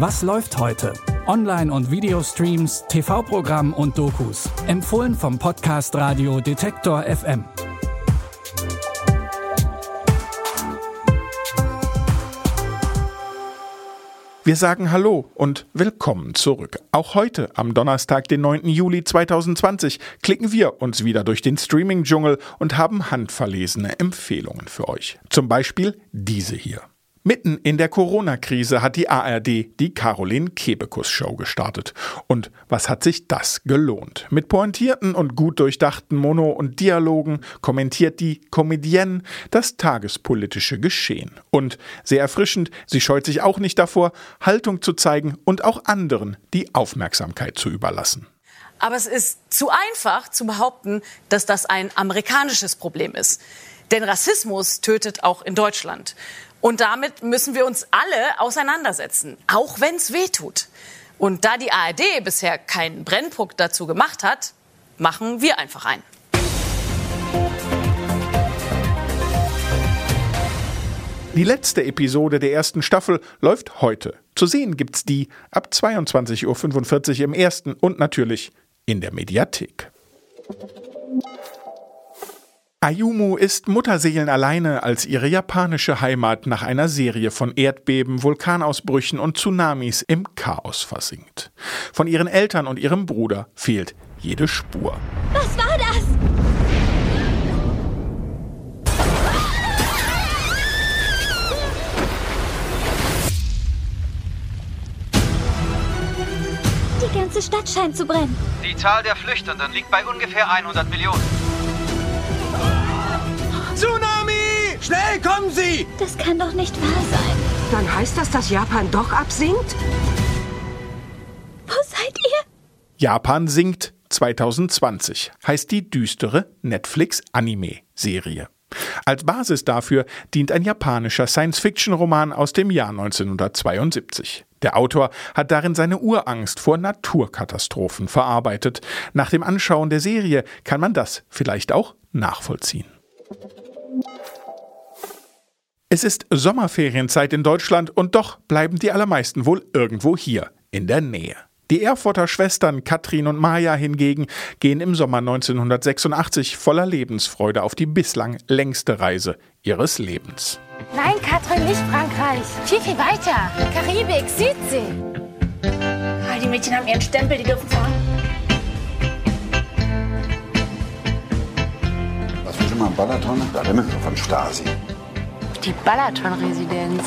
Was läuft heute? Online- und Videostreams, TV-Programm und Dokus. Empfohlen vom Podcast Radio Detektor FM. Wir sagen Hallo und willkommen zurück. Auch heute, am Donnerstag, den 9. Juli 2020, klicken wir uns wieder durch den Streaming-Dschungel und haben handverlesene Empfehlungen für euch. Zum Beispiel diese hier. Mitten in der Corona-Krise hat die ARD die Caroline Kebekus Show gestartet. Und was hat sich das gelohnt? Mit pointierten und gut durchdachten Mono- und Dialogen kommentiert die Comedienne das tagespolitische Geschehen. Und sehr erfrischend, sie scheut sich auch nicht davor, Haltung zu zeigen und auch anderen die Aufmerksamkeit zu überlassen. Aber es ist zu einfach zu behaupten, dass das ein amerikanisches Problem ist. Denn Rassismus tötet auch in Deutschland. Und damit müssen wir uns alle auseinandersetzen, auch wenn es weh tut. Und da die ARD bisher keinen Brennpunkt dazu gemacht hat, machen wir einfach einen. Die letzte Episode der ersten Staffel läuft heute. Zu sehen gibt's die ab 22.45 Uhr im ersten und natürlich in der Mediathek. Ayumu ist mutterseelenalleine, als ihre japanische Heimat nach einer Serie von Erdbeben, Vulkanausbrüchen und Tsunamis im Chaos versinkt. Von ihren Eltern und ihrem Bruder fehlt jede Spur. Was war das? Die ganze Stadt scheint zu brennen. Die Zahl der Flüchtenden liegt bei ungefähr 100 Millionen. Kommen Sie! Das kann doch nicht wahr sein. Dann heißt das, dass Japan doch absinkt? Wo seid ihr? Japan sinkt 2020 heißt die düstere Netflix-Anime-Serie. Als Basis dafür dient ein japanischer Science-Fiction-Roman aus dem Jahr 1972. Der Autor hat darin seine Urangst vor Naturkatastrophen verarbeitet. Nach dem Anschauen der Serie kann man das vielleicht auch nachvollziehen. Es ist Sommerferienzeit in Deutschland und doch bleiben die allermeisten wohl irgendwo hier in der Nähe. Die Erfurter Schwestern Katrin und Maja hingegen gehen im Sommer 1986 voller Lebensfreude auf die bislang längste Reise ihres Lebens. Nein, Katrin, nicht Frankreich. Viel, viel weiter. Karibik, Südsee. Ah, die Mädchen haben ihren Stempel, die dürfen fahren. Was wir schon mal am Balaton? Da wimmeln wir von Stasi. Die Balaton-Residenz.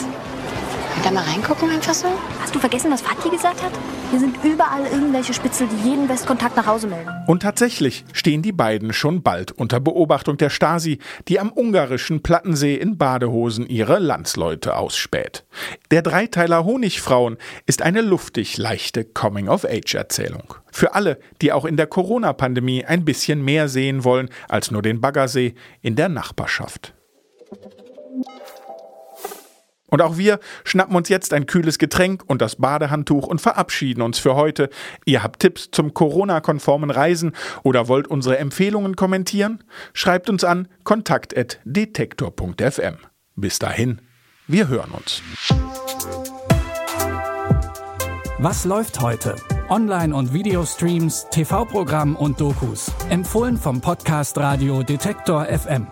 Könnt ihr mal reingucken einfach so? Hast du vergessen, was Fatih gesagt hat? Hier sind überall irgendwelche Spitzel, die jeden Westkontakt nach Hause melden. Und tatsächlich stehen die beiden schon bald unter Beobachtung der Stasi, die am ungarischen Plattensee in Badehosen ihre Landsleute ausspäht. Der Dreiteiler Honigfrauen ist eine luftig leichte Coming-of-Age-Erzählung. Für alle, die auch in der Corona-Pandemie ein bisschen mehr sehen wollen als nur den Baggersee in der Nachbarschaft. Und auch wir schnappen uns jetzt ein kühles Getränk und das Badehandtuch und verabschieden uns für heute. Ihr habt Tipps zum Corona-konformen Reisen oder wollt unsere Empfehlungen kommentieren? Schreibt uns an kontakt.detektor.fm. Bis dahin, wir hören uns. Was läuft heute? Online- und Videostreams, TV-Programm und Dokus. Empfohlen vom Podcast Radio Detektor FM.